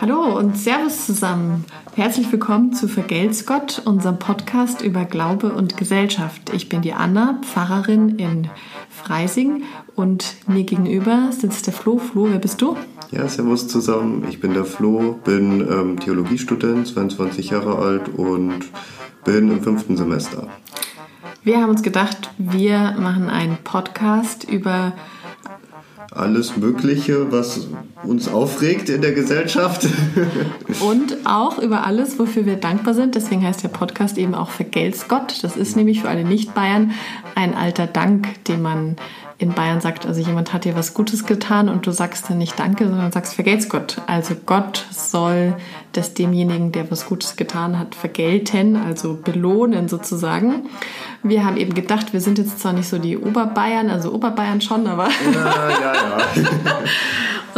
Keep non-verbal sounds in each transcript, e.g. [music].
Hallo und Servus zusammen. Herzlich willkommen zu Vergelt's Gott, unserem Podcast über Glaube und Gesellschaft. Ich bin die Anna, Pfarrerin in Freising und mir gegenüber sitzt der Flo. Flo, wer bist du? Ja, Servus zusammen. Ich bin der Flo, bin ähm, Theologiestudent, 22 Jahre alt und bin im fünften Semester. Wir haben uns gedacht, wir machen einen Podcast über alles Mögliche, was uns aufregt in der Gesellschaft. [laughs] Und auch über alles, wofür wir dankbar sind. Deswegen heißt der Podcast eben auch Vergelt's Gott. Das ist nämlich für alle Nicht-Bayern ein alter Dank, den man in Bayern sagt, also jemand hat dir was Gutes getan und du sagst dann nicht Danke, sondern sagst Vergelt's Gott. Also Gott soll das demjenigen, der was Gutes getan hat, vergelten, also belohnen sozusagen. Wir haben eben gedacht, wir sind jetzt zwar nicht so die Oberbayern, also Oberbayern schon, aber ja, ja, ja. [laughs]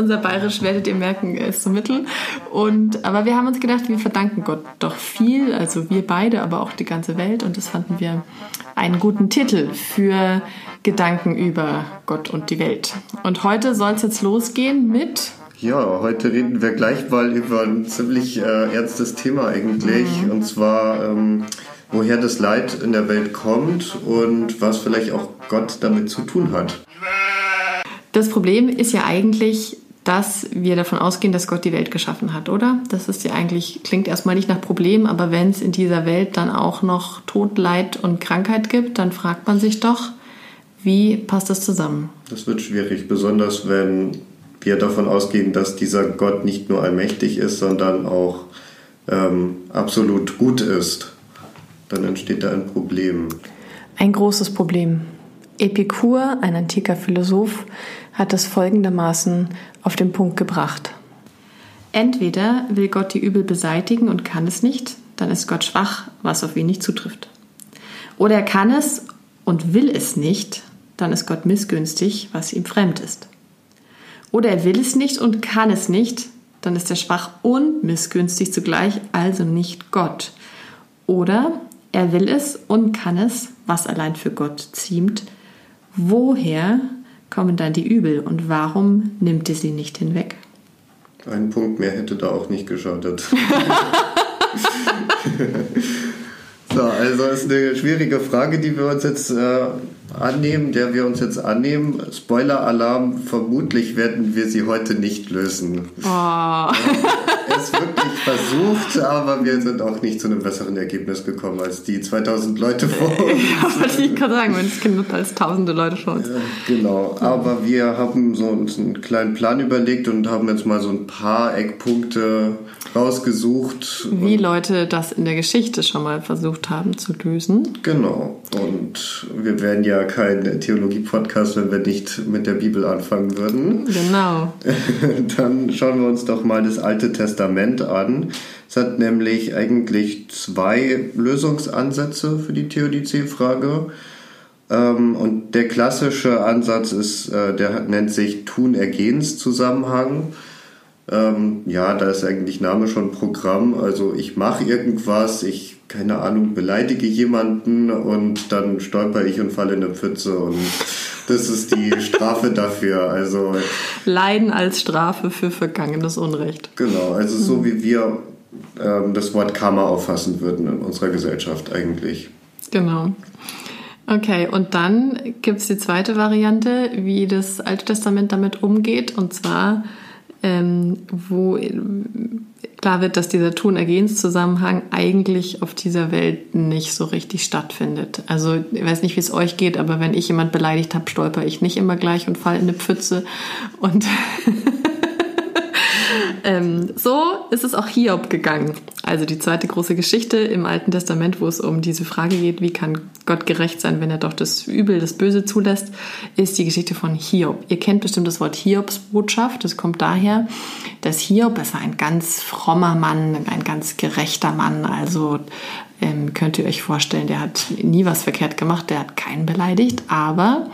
unser Bayerisch werdet ihr merken, ist so mittel. Und, aber wir haben uns gedacht, wir verdanken Gott doch viel, also wir beide, aber auch die ganze Welt. Und das fanden wir einen guten Titel für Gedanken über Gott und die Welt. Und heute soll es jetzt losgehen mit. Ja, heute reden wir gleich mal über ein ziemlich äh, ernstes Thema eigentlich. Mhm. Und zwar, ähm, woher das Leid in der Welt kommt und was vielleicht auch Gott damit zu tun hat. Das Problem ist ja eigentlich, dass wir davon ausgehen, dass Gott die Welt geschaffen hat, oder? Das ist ja eigentlich, klingt erstmal nicht nach Problem, aber wenn es in dieser Welt dann auch noch Tod, Leid und Krankheit gibt, dann fragt man sich doch, wie passt das zusammen? Das wird schwierig, besonders wenn wir davon ausgehen, dass dieser Gott nicht nur allmächtig ist, sondern auch ähm, absolut gut ist. Dann entsteht da ein Problem. Ein großes Problem. Epikur, ein antiker Philosoph, hat es folgendermaßen auf den Punkt gebracht. Entweder will Gott die Übel beseitigen und kann es nicht, dann ist Gott schwach, was auf ihn nicht zutrifft. Oder er kann es und will es nicht, dann ist Gott missgünstig, was ihm fremd ist. Oder er will es nicht und kann es nicht, dann ist er schwach und missgünstig zugleich, also nicht Gott. Oder er will es und kann es, was allein für Gott ziemt. Woher kommen dann die Übel und warum nimmt er sie nicht hinweg? Ein Punkt mehr hätte da auch nicht geschadet. [laughs] [laughs] so, also ist eine schwierige Frage, die wir uns jetzt äh, annehmen, der wir uns jetzt annehmen. Spoiler-Alarm, vermutlich werden wir sie heute nicht lösen. Oh. [laughs] Es versucht, aber wir sind auch nicht zu einem besseren Ergebnis gekommen als die 2000 Leute vor [laughs] uns. Ja, wollte ich gerade sagen, es gibt als tausende Leute vor uns. Ja, genau, aber wir haben so uns einen kleinen Plan überlegt und haben jetzt mal so ein paar Eckpunkte rausgesucht. Wie Leute das in der Geschichte schon mal versucht haben zu lösen. Genau, und wir werden ja kein Theologie-Podcast, wenn wir nicht mit der Bibel anfangen würden. Genau. [laughs] Dann schauen wir uns doch mal das Alte Testament an. Es hat nämlich eigentlich zwei Lösungsansätze für die Theodizee-Frage. Ähm, und der klassische Ansatz ist, äh, der nennt sich Tun-Ergehens-Zusammenhang. Ähm, ja, da ist eigentlich Name schon Programm. Also ich mache irgendwas, ich keine Ahnung, beleidige jemanden und dann stolper ich und falle in eine Pfütze und das ist die [laughs] Strafe dafür. Also Leiden als Strafe für vergangenes Unrecht. Genau, also so mhm. wie wir ähm, das Wort Karma auffassen würden in unserer Gesellschaft eigentlich. Genau. Okay, und dann gibt es die zweite Variante, wie das Alte Testament damit umgeht, und zwar ähm, wo klar wird, dass dieser Tun-Ergehens-Zusammenhang eigentlich auf dieser Welt nicht so richtig stattfindet. Also ich weiß nicht, wie es euch geht, aber wenn ich jemand beleidigt habe, stolper ich nicht immer gleich und falle in eine Pfütze. Und [laughs] ähm, so ist es auch Hiob gegangen. Also die zweite große Geschichte im Alten Testament, wo es um diese Frage geht, wie kann Gott gerecht sein, wenn er doch das Übel, das Böse zulässt, ist die Geschichte von Hiob. Ihr kennt bestimmt das Wort Hiobsbotschaft. Das kommt daher, dass Hiob, es war ein ganz frommer Mann, ein ganz gerechter Mann. Also ähm, könnt ihr euch vorstellen, der hat nie was verkehrt gemacht, der hat keinen beleidigt, aber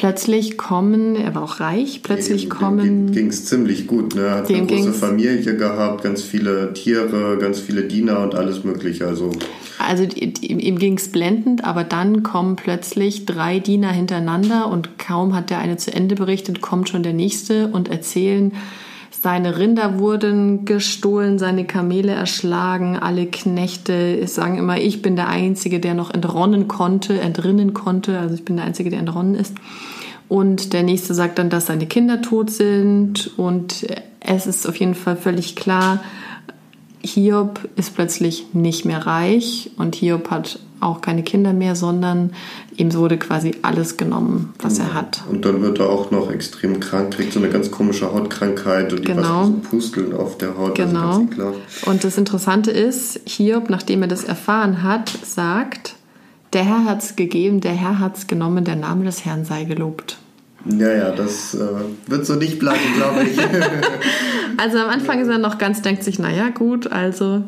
plötzlich kommen, er war auch reich, plötzlich dem, kommen. ging es ziemlich gut, ne? Er hat eine große Familie gehabt, ganz viele Tiere, ganz viele Diener und alles Mögliche. Also, also ihm ging es blendend, aber dann kommen plötzlich drei Diener hintereinander und kaum hat der eine zu Ende berichtet, kommt schon der nächste und erzählen seine Rinder wurden gestohlen, seine Kamele erschlagen, alle Knechte sagen immer, ich bin der Einzige, der noch entronnen konnte, entrinnen konnte, also ich bin der Einzige, der entronnen ist. Und der nächste sagt dann, dass seine Kinder tot sind und es ist auf jeden Fall völlig klar, Hiob ist plötzlich nicht mehr reich und Hiob hat auch keine Kinder mehr, sondern ihm wurde quasi alles genommen, was er hat. Und dann wird er auch noch extrem krank, kriegt so eine ganz komische Hautkrankheit und die genau. so Pusteln auf der Haut. Also genau. Also und das Interessante ist, Hiob, nachdem er das erfahren hat, sagt, der Herr hat es gegeben, der Herr hat es genommen, der Name des Herrn sei gelobt. Ja, ja, das äh, wird so nicht bleiben, glaube ich. [laughs] also am Anfang ist er noch ganz, denkt sich, naja, gut, also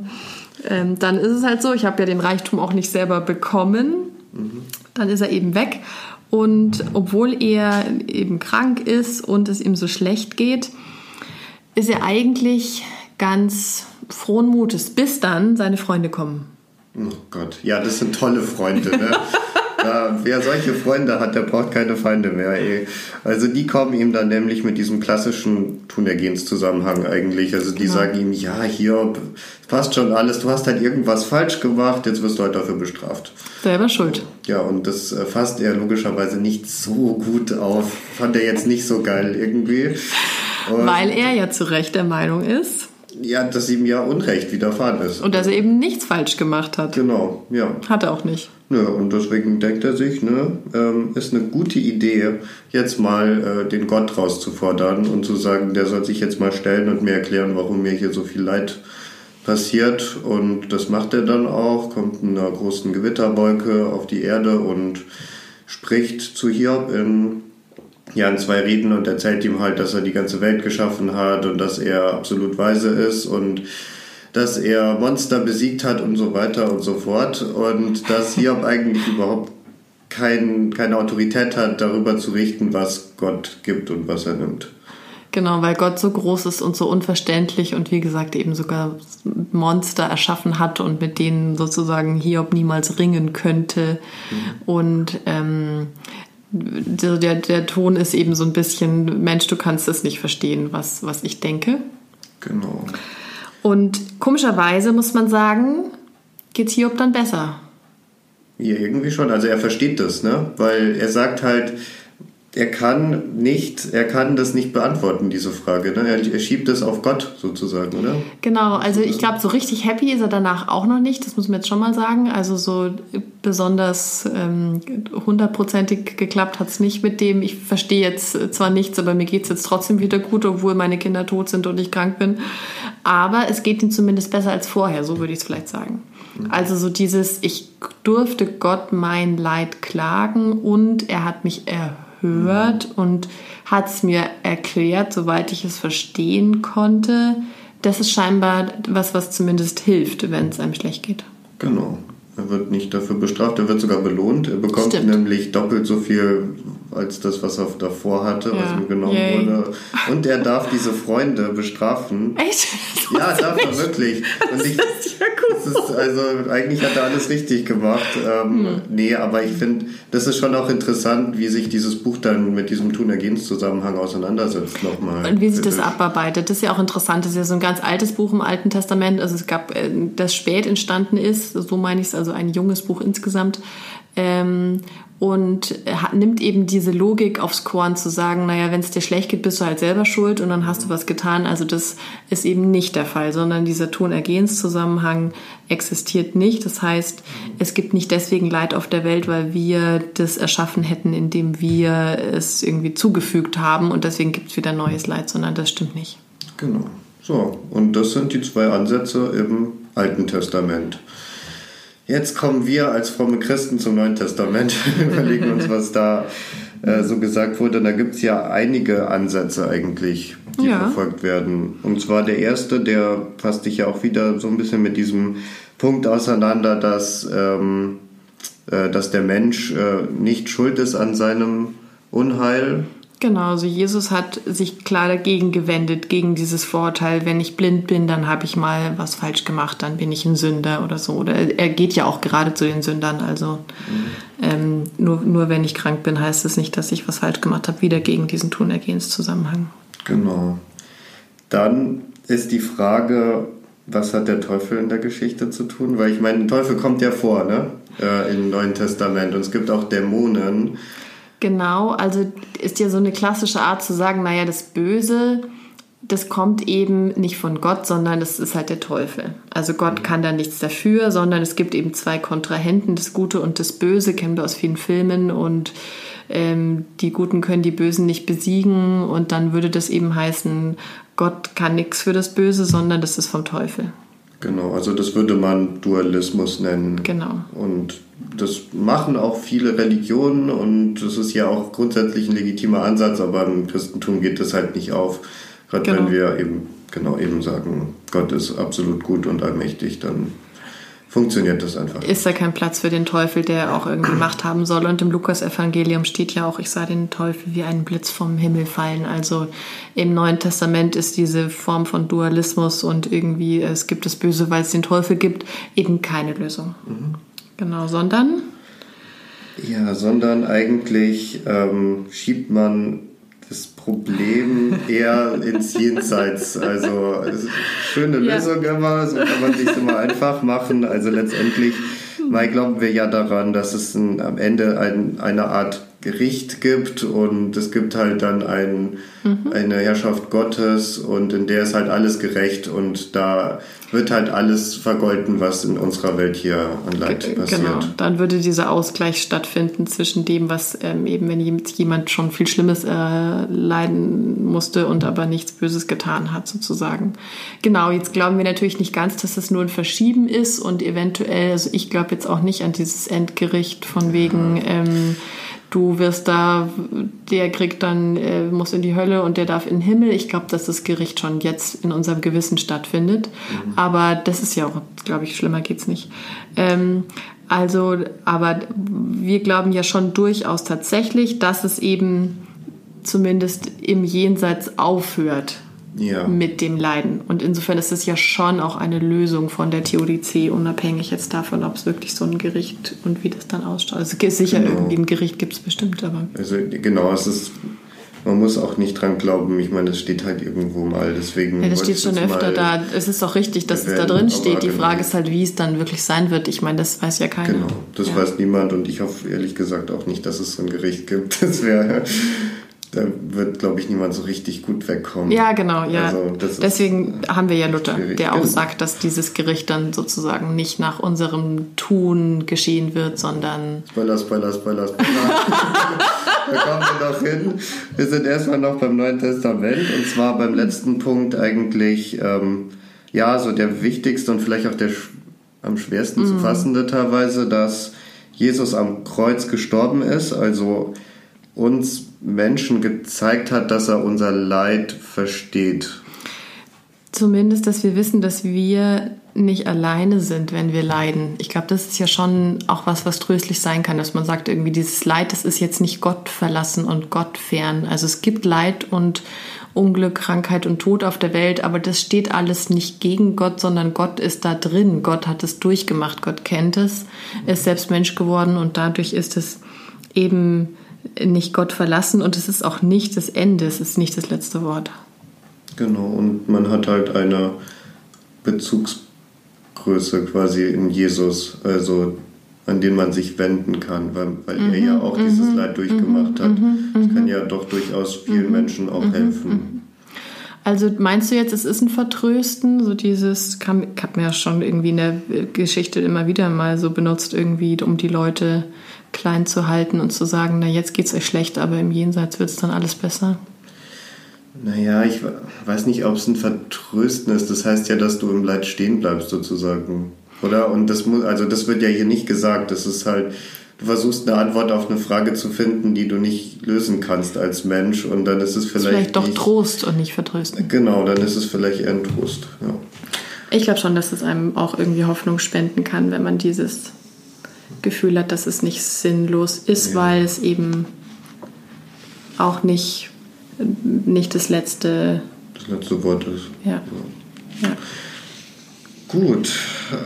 ähm, dann ist es halt so, ich habe ja den Reichtum auch nicht selber bekommen. Mhm. Dann ist er eben weg. Und obwohl er eben krank ist und es ihm so schlecht geht, ist er eigentlich ganz frohen Mutes, bis dann seine Freunde kommen. Oh Gott, ja, das sind tolle Freunde. Ne? [laughs] Ja, wer solche Freunde hat, der braucht keine Feinde mehr. Ey. Also die kommen ihm dann nämlich mit diesem klassischen Tunergenszusammenhang eigentlich. Also die genau. sagen ihm, ja, hier passt schon alles, du hast halt irgendwas falsch gemacht, jetzt wirst du halt dafür bestraft. Selber schuld. Ja, und das äh, fasst er logischerweise nicht so gut auf. Fand er jetzt nicht so geil irgendwie. Und Weil er ja zu Recht der Meinung ist, ja, dass ihm ja Unrecht widerfahren ist. Und dass er eben nichts falsch gemacht hat. Genau, ja. Hat er auch nicht. Nö, und deswegen denkt er sich, ne, ähm, ist eine gute Idee, jetzt mal äh, den Gott rauszufordern und zu sagen, der soll sich jetzt mal stellen und mir erklären, warum mir hier so viel Leid passiert. Und das macht er dann auch, kommt in einer großen Gewitterwolke auf die Erde und spricht zu Hiob in ja, in zwei Reden und erzählt ihm halt, dass er die ganze Welt geschaffen hat und dass er absolut weise ist und dass er Monster besiegt hat und so weiter und so fort und dass Hiob [laughs] eigentlich überhaupt kein, keine Autorität hat, darüber zu richten, was Gott gibt und was er nimmt. Genau, weil Gott so groß ist und so unverständlich und wie gesagt eben sogar Monster erschaffen hat und mit denen sozusagen Hiob niemals ringen könnte. Mhm. Und ähm, der, der Ton ist eben so ein bisschen, Mensch, du kannst es nicht verstehen, was, was ich denke. Genau. Und komischerweise muss man sagen, geht es Hiob dann besser. Ja, irgendwie schon. Also er versteht das, ne? Weil er sagt halt, er kann nicht, er kann das nicht beantworten, diese Frage. Ne? Er, er schiebt es auf Gott sozusagen, oder? Genau, also ich glaube, so richtig happy ist er danach auch noch nicht, das muss man jetzt schon mal sagen. Also so besonders ähm, hundertprozentig ähm, geklappt hat es nicht mit dem, ich verstehe jetzt zwar nichts, aber mir geht es jetzt trotzdem wieder gut, obwohl meine Kinder tot sind und ich krank bin. Aber es geht ihm zumindest besser als vorher, so würde ich es vielleicht sagen. Also so dieses, ich durfte Gott mein Leid klagen und er hat mich erhört gehört und hat es mir erklärt, soweit ich es verstehen konnte. Das ist scheinbar was, was zumindest hilft, wenn es einem schlecht geht. Genau. Er wird nicht dafür bestraft, er wird sogar belohnt. Er bekommt Stimmt. nämlich doppelt so viel als das, was er davor hatte, ja. was ihm genommen Yay. wurde. Und er darf diese Freunde bestrafen. Echt? ja, darf er wirklich. Und ich, das ist ja gut. Ist, also eigentlich hat er alles richtig gemacht. Ähm, hm. Nee, aber ich finde, das ist schon auch interessant, wie sich dieses Buch dann mit diesem Tunergens-Zusammenhang auseinandersetzt nochmal. Und wie sich das abarbeitet. Das ist ja auch interessant. Das ist ja so ein ganz altes Buch im Alten Testament. Also es gab, äh, das spät entstanden ist, so meine ich es, also ein junges Buch insgesamt. Ähm, und nimmt eben diese Logik aufs Korn zu sagen, naja, wenn es dir schlecht geht, bist du halt selber schuld und dann hast du was getan. Also das ist eben nicht der Fall, sondern dieser Tonergehenszusammenhang existiert nicht. Das heißt, es gibt nicht deswegen Leid auf der Welt, weil wir das erschaffen hätten, indem wir es irgendwie zugefügt haben und deswegen gibt es wieder neues Leid, sondern das stimmt nicht. Genau. So, und das sind die zwei Ansätze im Alten Testament. Jetzt kommen wir als fromme Christen zum Neuen Testament, [laughs] überlegen uns, was da äh, so gesagt wurde. Und da gibt es ja einige Ansätze eigentlich, die ja. verfolgt werden. Und zwar der erste, der fasst sich ja auch wieder so ein bisschen mit diesem Punkt auseinander, dass, ähm, äh, dass der Mensch äh, nicht schuld ist an seinem Unheil, Genau, also Jesus hat sich klar dagegen gewendet, gegen dieses Vorurteil, wenn ich blind bin, dann habe ich mal was falsch gemacht, dann bin ich ein Sünder oder so. Oder er geht ja auch gerade zu den Sündern. Also mhm. ähm, nur, nur wenn ich krank bin, heißt es das nicht, dass ich was falsch gemacht habe, wieder gegen diesen Tunergehenszusammenhang. Genau. Dann ist die Frage, was hat der Teufel in der Geschichte zu tun? Weil ich meine, der Teufel kommt ja vor, ne? Äh, Im Neuen Testament. Und es gibt auch Dämonen. Genau, also ist ja so eine klassische Art zu sagen, naja, das Böse, das kommt eben nicht von Gott, sondern das ist halt der Teufel. Also Gott kann da nichts dafür, sondern es gibt eben zwei Kontrahenten, das Gute und das Böse, kennen wir aus vielen Filmen und ähm, die Guten können die Bösen nicht besiegen und dann würde das eben heißen, Gott kann nichts für das Böse, sondern das ist vom Teufel. Genau, also das würde man Dualismus nennen. Genau. Und das machen auch viele Religionen und das ist ja auch grundsätzlich ein legitimer Ansatz, aber im Christentum geht das halt nicht auf. Gerade genau. wenn wir eben genau eben sagen, Gott ist absolut gut und allmächtig, dann funktioniert das einfach. Ist da kein Platz für den Teufel, der auch irgendwie Macht haben soll. Und im Lukas-Evangelium steht ja auch, ich sah den Teufel wie einen Blitz vom Himmel fallen. Also im Neuen Testament ist diese Form von Dualismus und irgendwie es gibt das Böse, weil es den Teufel gibt, eben keine Lösung. Mhm. Genau, sondern? Ja, sondern eigentlich ähm, schiebt man Problem eher ins Jenseits. Also schöne Lösung ja. immer, so kann man sich immer einfach machen. Also letztendlich mal glauben wir ja daran, dass es ein, am Ende ein, eine Art Gericht gibt und es gibt halt dann ein, mhm. eine Herrschaft Gottes und in der ist halt alles gerecht und da wird halt alles vergolten, was in unserer Welt hier an Leid G passiert. Genau, dann würde dieser Ausgleich stattfinden zwischen dem, was ähm, eben, wenn jemand schon viel Schlimmes äh, leiden musste und aber nichts Böses getan hat, sozusagen. Genau, jetzt glauben wir natürlich nicht ganz, dass das nur ein Verschieben ist und eventuell, also ich glaube jetzt auch nicht an dieses Endgericht von wegen, ähm, du wirst da, der kriegt dann, äh, muss in die Hölle und der darf in den Himmel. Ich glaube, dass das Gericht schon jetzt in unserem Gewissen stattfindet. Mhm. Aber das ist ja auch, glaube ich, schlimmer geht's nicht. Ähm, also, aber wir glauben ja schon durchaus tatsächlich, dass es eben zumindest im Jenseits aufhört ja. mit dem Leiden. Und insofern ist es ja schon auch eine Lösung von der Theodizee, unabhängig jetzt davon, ob es wirklich so ein Gericht und wie das dann ausschaut. Also sicher genau. irgendwie ein Gericht gibt es bestimmt, aber. Also genau, es ist. Man muss auch nicht dran glauben. Ich meine, es steht halt irgendwo mal. Deswegen. Ja, das steht schon öfter da. Es ist auch richtig, dass es da drin steht. Die genau. Frage ist halt, wie es dann wirklich sein wird. Ich meine, das weiß ja keiner. Genau, das ja. weiß niemand und ich hoffe ehrlich gesagt auch nicht, dass es so ein Gericht gibt. [laughs] Das wäre da wird, glaube ich, niemand so richtig gut wegkommen. Ja, genau, ja. Also Deswegen haben wir ja Luther, der auch sagt, dass dieses Gericht dann sozusagen nicht nach unserem Tun geschehen wird, sondern. Spoiler, Spoiler, Spoiler, Spoiler. [laughs] da kommen wir doch hin. Wir sind erstmal noch beim Neuen Testament und zwar beim letzten Punkt eigentlich, ähm, ja, so der wichtigste und vielleicht auch der am schwersten mm. zu fassende teilweise, dass Jesus am Kreuz gestorben ist, also uns Menschen gezeigt hat, dass er unser Leid versteht. Zumindest, dass wir wissen, dass wir nicht alleine sind, wenn wir leiden. Ich glaube, das ist ja schon auch was, was tröstlich sein kann, dass man sagt, irgendwie dieses Leid, das ist jetzt nicht Gott verlassen und Gott fern. Also es gibt Leid und Unglück, Krankheit und Tod auf der Welt, aber das steht alles nicht gegen Gott, sondern Gott ist da drin. Gott hat es durchgemacht, Gott kennt es, ist selbst Mensch geworden und dadurch ist es eben nicht Gott verlassen und es ist auch nicht das Ende, es ist nicht das letzte Wort. Genau, und man hat halt eine Bezugsgröße quasi in Jesus, also an den man sich wenden kann, weil, weil mhm, er ja auch mhm, dieses Leid durchgemacht mhm, hat. Mhm, das kann mhm. ja doch durchaus vielen mhm, Menschen auch helfen. Also meinst du jetzt, es ist ein Vertrösten, so dieses, kam, ich habe mir ja schon irgendwie in der Geschichte immer wieder mal so benutzt, irgendwie, um die Leute klein zu halten und zu sagen, na jetzt geht es euch schlecht, aber im Jenseits wird es dann alles besser? Naja, ich weiß nicht, ob es ein Vertrösten ist. Das heißt ja, dass du im Leid stehen bleibst, sozusagen. Oder? Und das muss, also das wird ja hier nicht gesagt. Das ist halt, du versuchst eine Antwort auf eine Frage zu finden, die du nicht lösen kannst als Mensch. Und dann ist es vielleicht. Ist vielleicht doch nicht, Trost und nicht Vertrösten. Genau, dann ist es vielleicht eher ein Trost, ja. Ich glaube schon, dass es einem auch irgendwie Hoffnung spenden kann, wenn man dieses Gefühl hat, dass es nicht sinnlos ist, ja. weil es eben auch nicht, nicht das letzte, das letzte Wort ist. Ja. ja. Gut.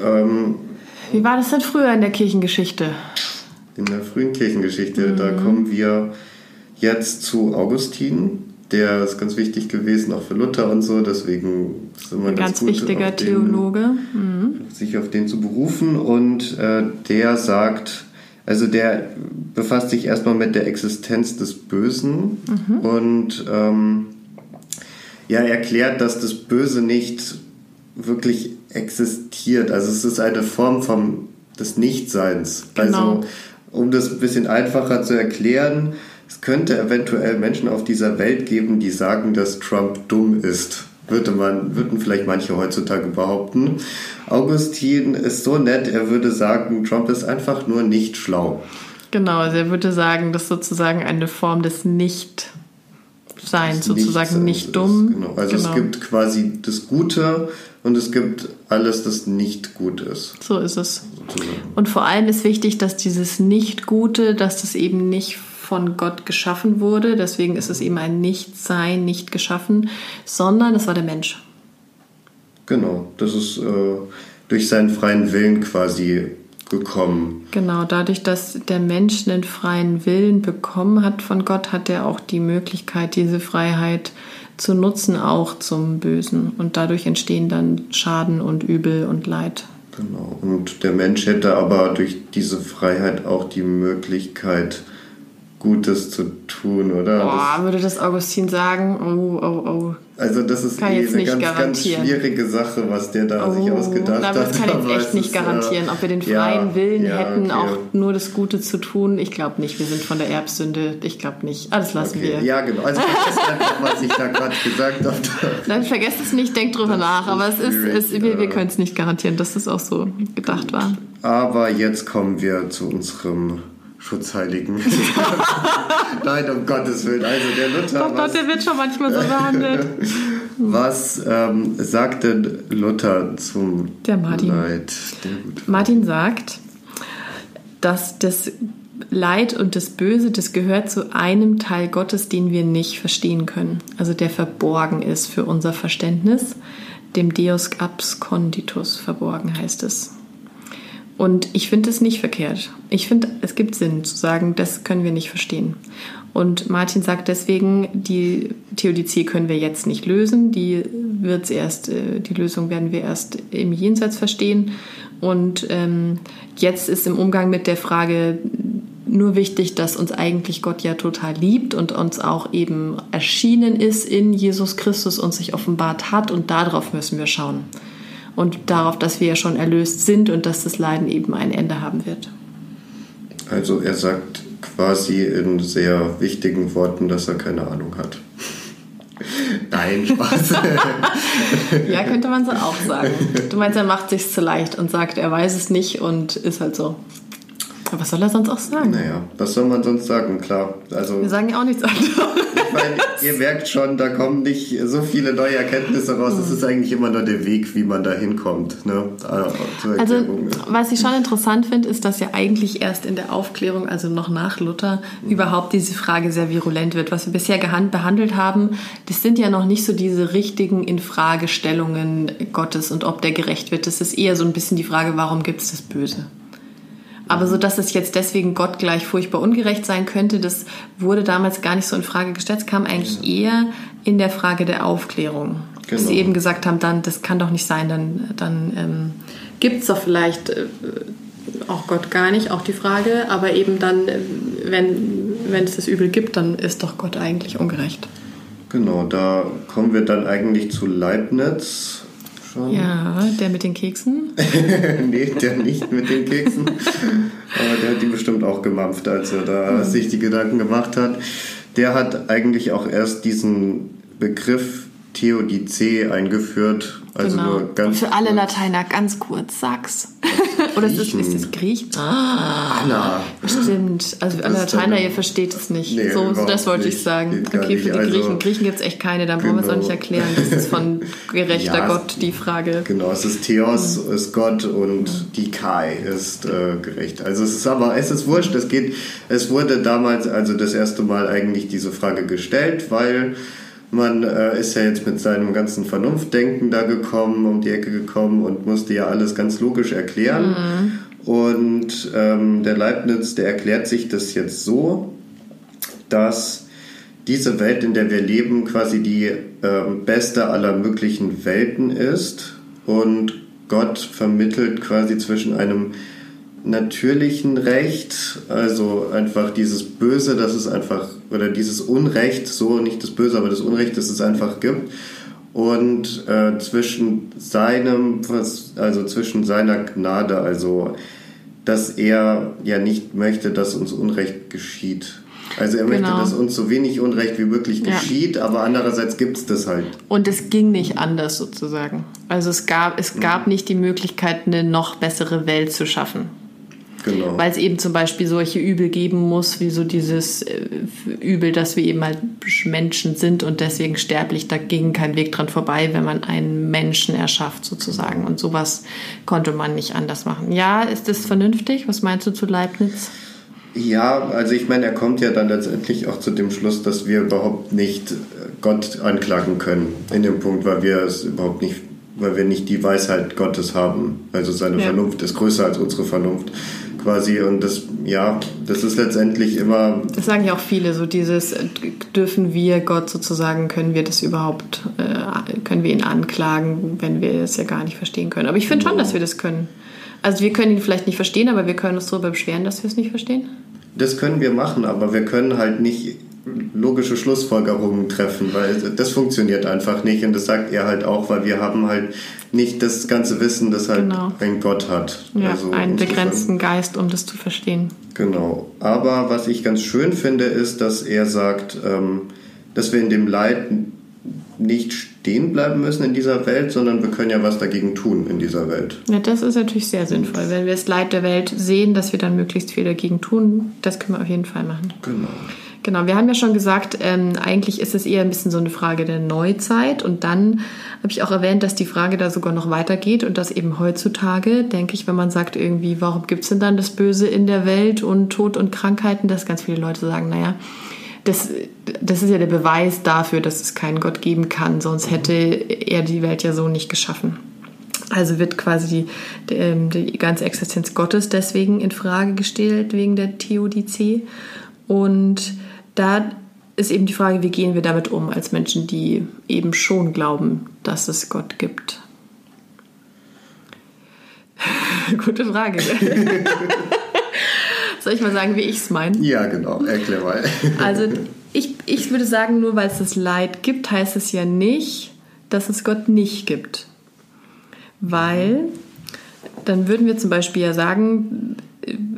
Ähm, Wie war das denn früher in der Kirchengeschichte? In der frühen Kirchengeschichte, mhm. da kommen wir jetzt zu Augustin. Der ist ganz wichtig gewesen, auch für Luther und so, deswegen ist immer Ein ganz, ganz wichtiger den- Theologe. Mhm. sich auf den zu berufen und äh, der sagt, also der befasst sich erstmal mit der Existenz des Bösen und ähm, ja, erklärt, dass das Böse nicht wirklich existiert. Also es ist eine Form vom, des Nichtseins. Genau. Also um das ein bisschen einfacher zu erklären, es könnte eventuell Menschen auf dieser Welt geben, die sagen, dass Trump dumm ist. Würde man, würden vielleicht manche heutzutage behaupten. Augustin ist so nett, er würde sagen, Trump ist einfach nur nicht schlau. Genau, also er würde sagen, das ist sozusagen eine Form des Nicht-Seins, sozusagen Nichts nicht dumm. Ist, genau. Also Genau. es gibt quasi das Gute und es gibt alles, das nicht gut ist. So ist es. sozusagen. Und vor allem ist wichtig, dass dieses Nicht-Gute, dass das eben nicht von Gott geschaffen wurde, deswegen ist es eben ein Nichtsein, nicht geschaffen, sondern es war der Mensch. Genau, das ist äh, durch seinen freien Willen quasi gekommen. Genau, dadurch, dass der Mensch einen freien Willen bekommen hat von Gott, hat er auch die Möglichkeit, diese Freiheit zu nutzen, auch zum Bösen. Und dadurch entstehen dann Schaden und Übel und Leid. Genau. Und der Mensch hätte aber durch diese Freiheit auch die Möglichkeit, Gutes zu tun, oder? Boah, würde das Augustin sagen? Oh, oh, oh. Das, also das ist eh eine ganz, ganz schwierige Sache, was der da sich Oh, ausgedacht aber hat. das kann ich echt nicht ist, äh, garantieren. Ob wir den ja, freien Willen ja, hätten, okay. auch nur das Gute zu tun. Ich glaube nicht. Wir sind von der Erbsünde. Ich glaube nicht. Alles lassen Okay. wir. Ja, genau. Also vergesst einfach, was ich da gerade gesagt habe. [laughs] Nein, vergesst es nicht, denkt drüber nach. Aber es ist, es, wir, wir ja. können es nicht garantieren, dass das auch so gedacht war. Aber jetzt kommen wir zu unserem Schutzheiligen. [laughs] Nein, um Gottes Willen. Also der Luther, Oh Gott, was, der wird schon manchmal so behandelt. [laughs] was ähm, sagt denn Luther zum Der Martin. Leid? Der Martin sagt, dass das Leid und das Böse, das gehört zu einem Teil Gottes, den wir nicht verstehen können. Also der verborgen ist für unser Verständnis. Dem Deus absconditus verborgen heißt es. Und ich finde es nicht verkehrt. Ich finde, es gibt Sinn zu sagen, das können wir nicht verstehen. Und Martin sagt deswegen, die Theodizee können wir jetzt nicht lösen. Die wird's erst, äh, die Lösung werden wir erst im Jenseits verstehen. Und ähm, jetzt ist im Umgang mit der Frage nur wichtig, dass uns eigentlich Gott ja total liebt und uns auch eben erschienen ist in Jesus Christus und sich offenbart hat. Und darauf müssen wir schauen und darauf, dass wir ja schon erlöst sind und dass das Leiden eben ein Ende haben wird. Also er sagt quasi in sehr wichtigen Worten, dass er keine Ahnung hat. [laughs] Nein, Spaß. [laughs] Ja, könnte man so auch sagen. Du meinst, er macht sich's zu leicht und sagt, er weiß es nicht und ist halt so. Aber was soll er sonst auch sagen? naja, was soll man sonst sagen? Klar, also Wir sagen ja auch nichts anderes. ich meine, ihr merkt schon, da kommen nicht so viele neue Erkenntnisse raus. Es ist eigentlich immer nur der Weg, wie man da hinkommt. Ne? Zur Also, Erklärung. was ich schon interessant finde, ist, dass ja eigentlich erst in der Aufklärung, also noch nach Luther, überhaupt diese Frage sehr virulent wird. Was wir bisher behandelt haben, das sind ja noch nicht so diese richtigen Infragestellungen Gottes und ob der gerecht wird. Das ist eher so ein bisschen die Frage, warum gibt es das Böse? Aber so, dass es jetzt deswegen Gott gleich furchtbar ungerecht sein könnte, das wurde damals gar nicht so in Frage gestellt. Es kam eigentlich eher in der Frage der Aufklärung. Dass Genau. sie eben gesagt haben, dann, das kann doch nicht sein, dann, dann ähm, gibt es doch vielleicht äh, auch Gott gar nicht, auch die Frage, aber eben dann, äh, wenn, wenn es das Übel gibt, dann ist doch Gott eigentlich ungerecht. Genau, da kommen wir dann eigentlich zu Leibniz. Schon. Ja, der mit den Keksen. [laughs] nee, der nicht mit den Keksen. Aber der hat die bestimmt auch gemampft, als er da sich die Gedanken gemacht hat. Der hat eigentlich auch erst diesen Begriff Theodizee eingeführt. Also genau. nur ganz Und für alle. Lateiner ganz kurz, sag's. Oder ist das, ist das Griechen? Ah, Anna. stimmt. Also alle Lateiner, dann- ihr versteht es nicht. Nee, so, das wollte ich nicht. sagen. Geht Okay, für die Also, Griechen. Griechen gibt es echt keine, da brauchen wir es auch genau. nicht erklären. Das ist von [laughs] gerechter Ja, Gott die Frage. Genau, es ist Theos, ist Gott und die Kai ist äh, gerecht. Also es ist aber, es ist wurscht, es geht, es wurde damals also das erste Mal eigentlich diese Frage gestellt, weil man äh, ist ja jetzt mit seinem ganzen Vernunftdenken da gekommen, um die Ecke gekommen und musste ja alles ganz logisch erklären. Und ähm, der Leibniz, der erklärt sich das jetzt so, dass diese Welt, in der wir leben, quasi die ähm, beste aller möglichen Welten ist und Gott vermittelt quasi zwischen einem natürlichen Recht, also einfach dieses Böse, das es einfach, oder dieses Unrecht, so nicht das Böse, aber das Unrecht, das es einfach gibt, und äh, zwischen seinem, also zwischen seiner Gnade, also dass er ja nicht möchte, dass uns Unrecht geschieht. Also er möchte, genau. dass uns so wenig Unrecht wie möglich geschieht, ja. aber andererseits gibt es das halt. Und es ging nicht anders sozusagen. Also es gab, es gab mhm. nicht die Möglichkeit, eine noch bessere Welt zu schaffen. Genau. Weil es eben zum Beispiel solche Übel geben muss, wie so dieses äh, Übel, dass wir eben halt Menschen sind und deswegen sterblich. Da ging kein Weg dran vorbei, wenn man einen Menschen erschafft sozusagen. Und sowas konnte man nicht anders machen. Ja, ist das vernünftig? Was meinst du zu Leibniz? Ja, also ich meine, er kommt ja dann letztendlich auch zu dem Schluss, dass wir überhaupt nicht Gott anklagen können in dem Punkt, weil wir es überhaupt nicht, weil wir nicht die Weisheit Gottes haben. Also seine ja. Vernunft ist größer als unsere Vernunft quasi und das, ja, das ist letztendlich immer. Das sagen ja auch viele, so dieses, dürfen wir Gott sozusagen, können wir das überhaupt, äh, können wir ihn anklagen, wenn wir es ja gar nicht verstehen können. Aber ich finde schon, dass wir das können. Also wir können ihn vielleicht nicht verstehen, aber wir können uns darüber beschweren, dass wir es nicht verstehen. Das können wir machen, aber wir können halt nicht logische Schlussfolgerungen treffen, weil das funktioniert einfach nicht und das sagt er halt auch, weil wir haben halt nicht das ganze Wissen, das halt genau. ein Gott hat. Ja, also einen begrenzten Geist, um das zu verstehen. Genau. Aber was ich ganz schön finde, ist, dass er sagt, ähm, dass wir in dem Leid nicht stehen bleiben müssen in dieser Welt, sondern wir können ja was dagegen tun in dieser Welt. Ja, das ist natürlich sehr sinnvoll. Wenn wir das Leid der Welt sehen, dass wir dann möglichst viel dagegen tun, das können wir auf jeden Fall machen. Genau. Genau, wir haben ja schon gesagt, ähm, eigentlich ist es eher ein bisschen so eine Frage der Neuzeit. Und dann habe ich auch erwähnt, dass die Frage da sogar noch weitergeht und dass eben heutzutage, denke ich, wenn man sagt irgendwie, warum gibt es denn dann das Böse in der Welt und Tod und Krankheiten, dass ganz viele Leute sagen, naja, das, das ist ja der Beweis dafür, dass es keinen Gott geben kann, sonst hätte er die Welt ja so nicht geschaffen. Also wird quasi die, ähm, die ganze Existenz Gottes deswegen in Frage gestellt wegen der Theodizee. Und da ist eben die Frage, wie gehen wir damit um als Menschen, die eben schon glauben, dass es Gott gibt. [laughs] Gute Frage. [laughs] Soll ich mal sagen, wie ich es meine? Ja, genau. Erklär mal. also ich, ich würde sagen, nur weil es das Leid gibt, heißt es ja nicht, dass es Gott nicht gibt. Weil dann würden wir zum Beispiel ja sagen,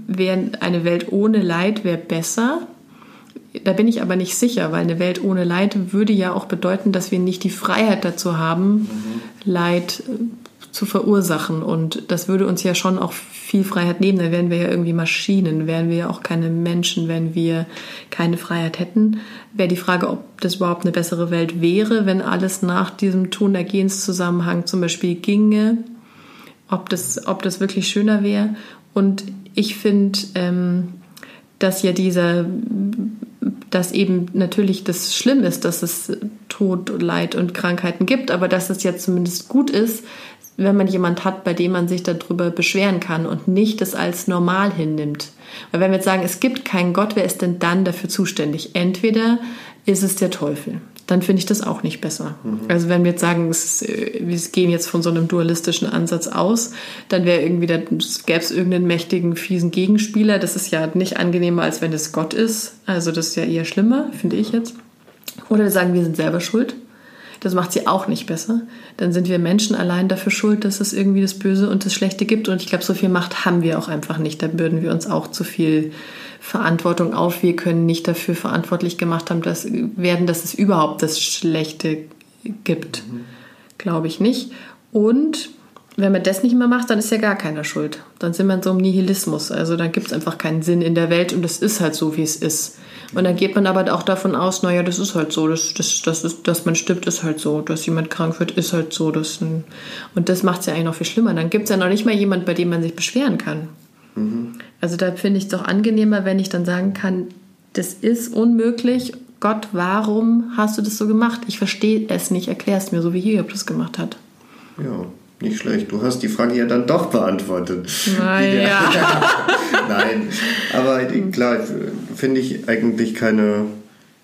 wäre eine Welt ohne Leid wäre besser da bin ich aber nicht sicher, weil eine Welt ohne Leid würde ja auch bedeuten, dass wir nicht die Freiheit dazu haben, mhm. Leid äh, zu verursachen. Und das würde uns ja schon auch viel Freiheit nehmen. Dann wären wir ja irgendwie Maschinen, wären wir ja auch keine Menschen, wenn wir keine Freiheit hätten. Wäre die Frage, ob das überhaupt eine bessere Welt wäre, wenn alles nach diesem Tun-Ergehens-Zusammenhang zum Beispiel ginge, ob das, ob das wirklich schöner wäre. Und ich finde, ähm, dass ja dieser dass eben natürlich das schlimm ist, dass es Tod, Leid und Krankheiten gibt, aber dass es ja zumindest gut ist, wenn man jemand hat, bei dem man sich darüber beschweren kann und nicht das als normal hinnimmt. Weil wenn wir jetzt sagen, es gibt keinen Gott, wer ist denn dann dafür zuständig? Entweder ist es der Teufel dann finde ich das auch nicht besser. Mhm. Also wenn wir jetzt sagen, es, äh, wir gehen jetzt von so einem dualistischen Ansatz aus, dann wäre irgendwie, da gäbe es irgendeinen mächtigen, fiesen Gegenspieler. Das ist ja nicht angenehmer, als wenn es Gott ist. Also das ist ja eher schlimmer, finde ich jetzt. Oder wir sagen, wir sind selber schuld. Das macht sie auch nicht besser. Dann sind wir Menschen allein dafür schuld, dass es irgendwie das Böse und das Schlechte gibt. Und ich glaube, so viel Macht haben wir auch einfach nicht. Da würden wir uns auch zu viel Verantwortung auf. Wir können nicht dafür verantwortlich gemacht haben, dass, werden, dass es überhaupt das Schlechte gibt. Mhm. Glaube ich nicht. Und wenn man das nicht mehr macht, dann ist ja gar keiner schuld. Dann sind wir in so einem Nihilismus. Also dann gibt es einfach keinen Sinn in der Welt und es ist halt so, wie es ist. Und dann geht man aber auch davon aus, naja, das ist halt so, das, das, das ist, dass man stirbt, ist halt so, dass jemand krank wird, ist halt so. Das und das macht es ja eigentlich noch viel schlimmer. Dann gibt es ja noch nicht mal jemand, bei dem man sich beschweren kann. Mhm. Also da finde ich es doch angenehmer, wenn ich dann sagen kann, das ist unmöglich. Gott, warum hast du das so gemacht? Ich verstehe es nicht, erklär es mir, so wie Hiob das gemacht hat. Ja, nicht schlecht. Du hast die Frage ja dann doch beantwortet. Naja. [laughs] Nein, aber klar, finde ich eigentlich keine,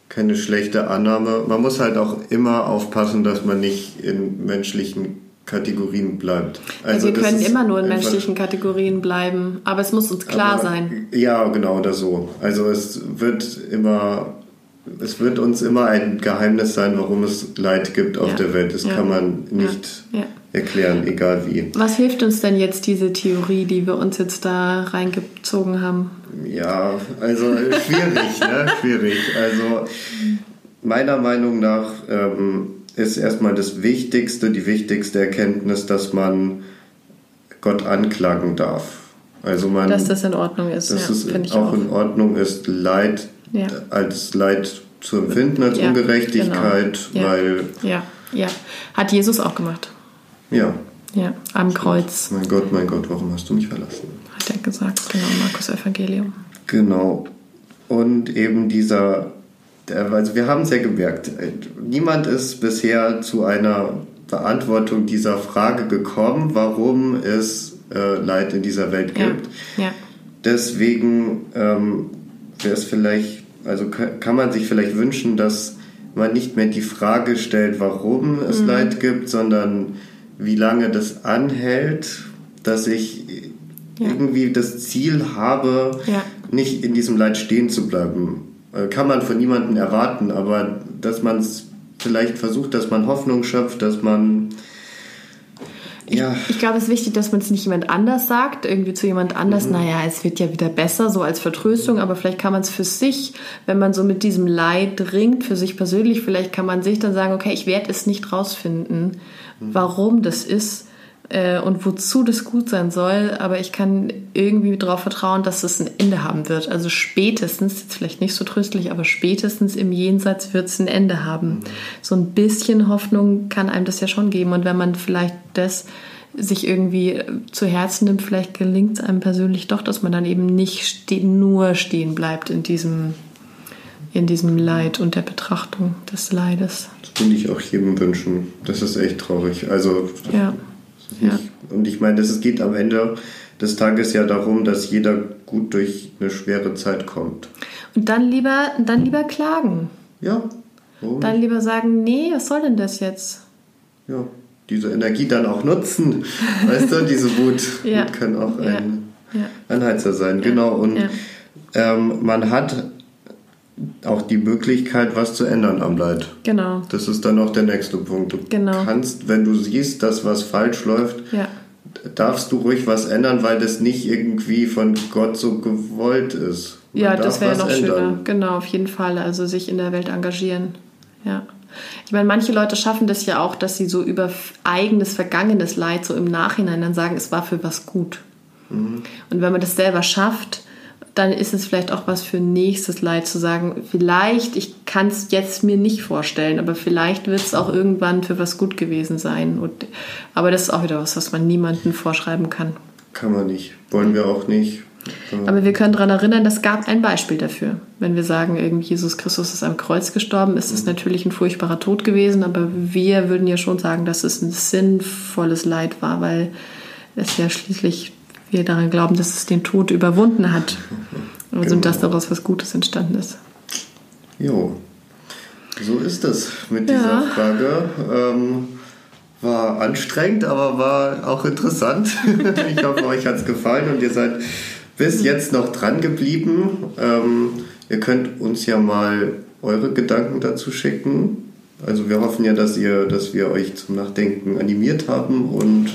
keine schlechte Annahme. Man muss halt auch immer aufpassen, dass man nicht in menschlichen Kategorien bleibt. Also, wir können immer nur in menschlichen Kategorien bleiben, aber es muss uns klar aber, sein. Ja, genau, oder so. Also es wird immer, es wird uns immer ein Geheimnis sein, warum es Leid gibt auf Ja. der Welt. Das Ja. kann man nicht. Erklären, egal wie. Was hilft uns denn jetzt diese Theorie, die wir uns jetzt da reingezogen haben? Ja, also schwierig, ne? [laughs] Schwierig. Also meiner Meinung nach ähm, ist erstmal das Wichtigste, die wichtigste Erkenntnis, dass man Gott anklagen darf. Also man, Dass das in Ordnung ist. dass ja, es auch, auch. in Ordnung ist, Leid Ja. als Leid zu empfinden, als Ja, Ungerechtigkeit, genau. Weil Ja, ja. Hat Jesus auch gemacht. Ja, Ja, am Kreuz mein Gott, mein Gott, warum hast du mich verlassen? hat er gesagt. Genau, Markus Evangelium. Genau. Und eben dieser, also wir haben es ja gemerkt, äh, niemand ist bisher zu einer Beantwortung dieser Frage gekommen, warum es äh, Leid in dieser Welt Ja, gibt. ja. Deswegen ähm, wäre es vielleicht, also ka- kann man sich vielleicht wünschen, dass man nicht mehr die Frage stellt, warum es Mhm. Leid gibt, sondern wie lange das anhält, dass ich Ja. irgendwie das Ziel habe, Ja. nicht in diesem Leid stehen zu bleiben. Äh, Kann man von niemandem erwarten, aber dass man es vielleicht versucht, dass man Hoffnung schöpft, dass man ja, Ich glaube, es ist wichtig, dass man es nicht jemand anders sagt, irgendwie zu jemand Mhm. anders, naja, es wird ja wieder besser, so als Vertröstung, aber vielleicht kann man es für sich, wenn man so mit diesem Leid ringt, für sich persönlich, vielleicht kann man sich dann sagen, okay, ich werde es nicht rausfinden, Mhm. Warum das ist äh, und wozu das gut sein soll, aber ich kann irgendwie darauf vertrauen, dass es ein Ende haben wird. Also spätestens, jetzt vielleicht nicht so tröstlich, aber spätestens im Jenseits wird es ein Ende haben. So ein bisschen Hoffnung kann einem das ja schon geben. Und wenn man vielleicht das sich irgendwie äh, zu Herzen nimmt, vielleicht gelingt es einem persönlich doch, dass man dann eben nicht ste nur stehen bleibt in diesem, in diesem Leid und der Betrachtung des Leides. das würde ich auch jedem wünschen. Das ist echt traurig. Also Ja. Ja. Und ich meine, es geht am Ende des Tages ja darum, dass jeder gut durch eine schwere Zeit kommt. Und dann lieber, dann lieber klagen. Ja, warum Dann lieber sagen, nee, was soll denn das jetzt? ja, diese Energie dann auch nutzen. weißt du, diese Wut, [laughs] Ja. Kann auch ein Ja. Anheizer sein. Genau. Und ähm, man hat auch die Möglichkeit, was zu ändern am Leid. Genau. Das ist dann auch der nächste Punkt. Du Genau. kannst, wenn du siehst, dass was falsch läuft, Ja. darfst du ruhig was ändern, weil das nicht irgendwie von Gott so gewollt ist. Man Ja, das wäre was noch ändern. schöner. Genau, auf jeden Fall. Also sich in der Welt engagieren. Ja. Ich meine, manche Leute schaffen das ja auch, dass sie so über eigenes, vergangenes Leid so im Nachhinein dann sagen, es war für was gut. Mhm. Und wenn man das selber schafft, dann ist es vielleicht auch was für nächstes Leid zu sagen, vielleicht, ich kann es jetzt mir nicht vorstellen, aber vielleicht wird es auch irgendwann für was gut gewesen sein. Und, aber das ist auch wieder was, was man niemandem vorschreiben kann. Kann man nicht. Wollen wir auch nicht. Aber wir können daran erinnern, es gab ein Beispiel dafür. Wenn wir sagen, irgendwie Jesus Christus ist am Kreuz gestorben, ist es natürlich ein furchtbarer Tod gewesen, aber wir würden ja schon sagen, dass es ein sinnvolles Leid war, weil es ja schließlich wir daran glauben, dass es den Tod überwunden hat. Also Genau. dass daraus was Gutes entstanden ist. Jo. So ist es mit Ja. dieser Frage. Ähm, war anstrengend, aber war auch interessant. [laughs] ich hoffe, euch hat es gefallen und ihr seid bis jetzt noch dran geblieben. Ähm, ihr könnt uns ja mal eure Gedanken dazu schicken. Also wir hoffen ja, dass ihr, dass wir euch zum Nachdenken animiert haben und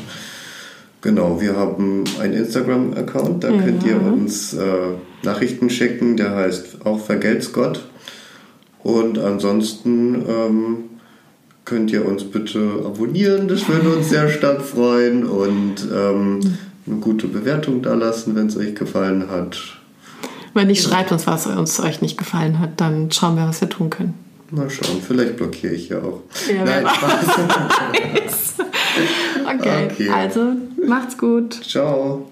genau, wir haben einen Instagram-Account, da könnt ihr uns äh, Nachrichten schicken, der heißt auch Vergelt's Gott. Und ansonsten ähm, könnt ihr uns bitte abonnieren, das würde uns sehr [laughs] stark freuen und ähm, eine gute Bewertung da lassen, wenn es euch gefallen hat. Wenn nicht, schreibt uns, was uns euch nicht gefallen hat, dann schauen wir, was wir tun können. Mal schauen, vielleicht blockiere ich ja auch. Ja, Nein. Spaß. [laughs] [laughs] Okay, Okay. also macht's gut. Ciao.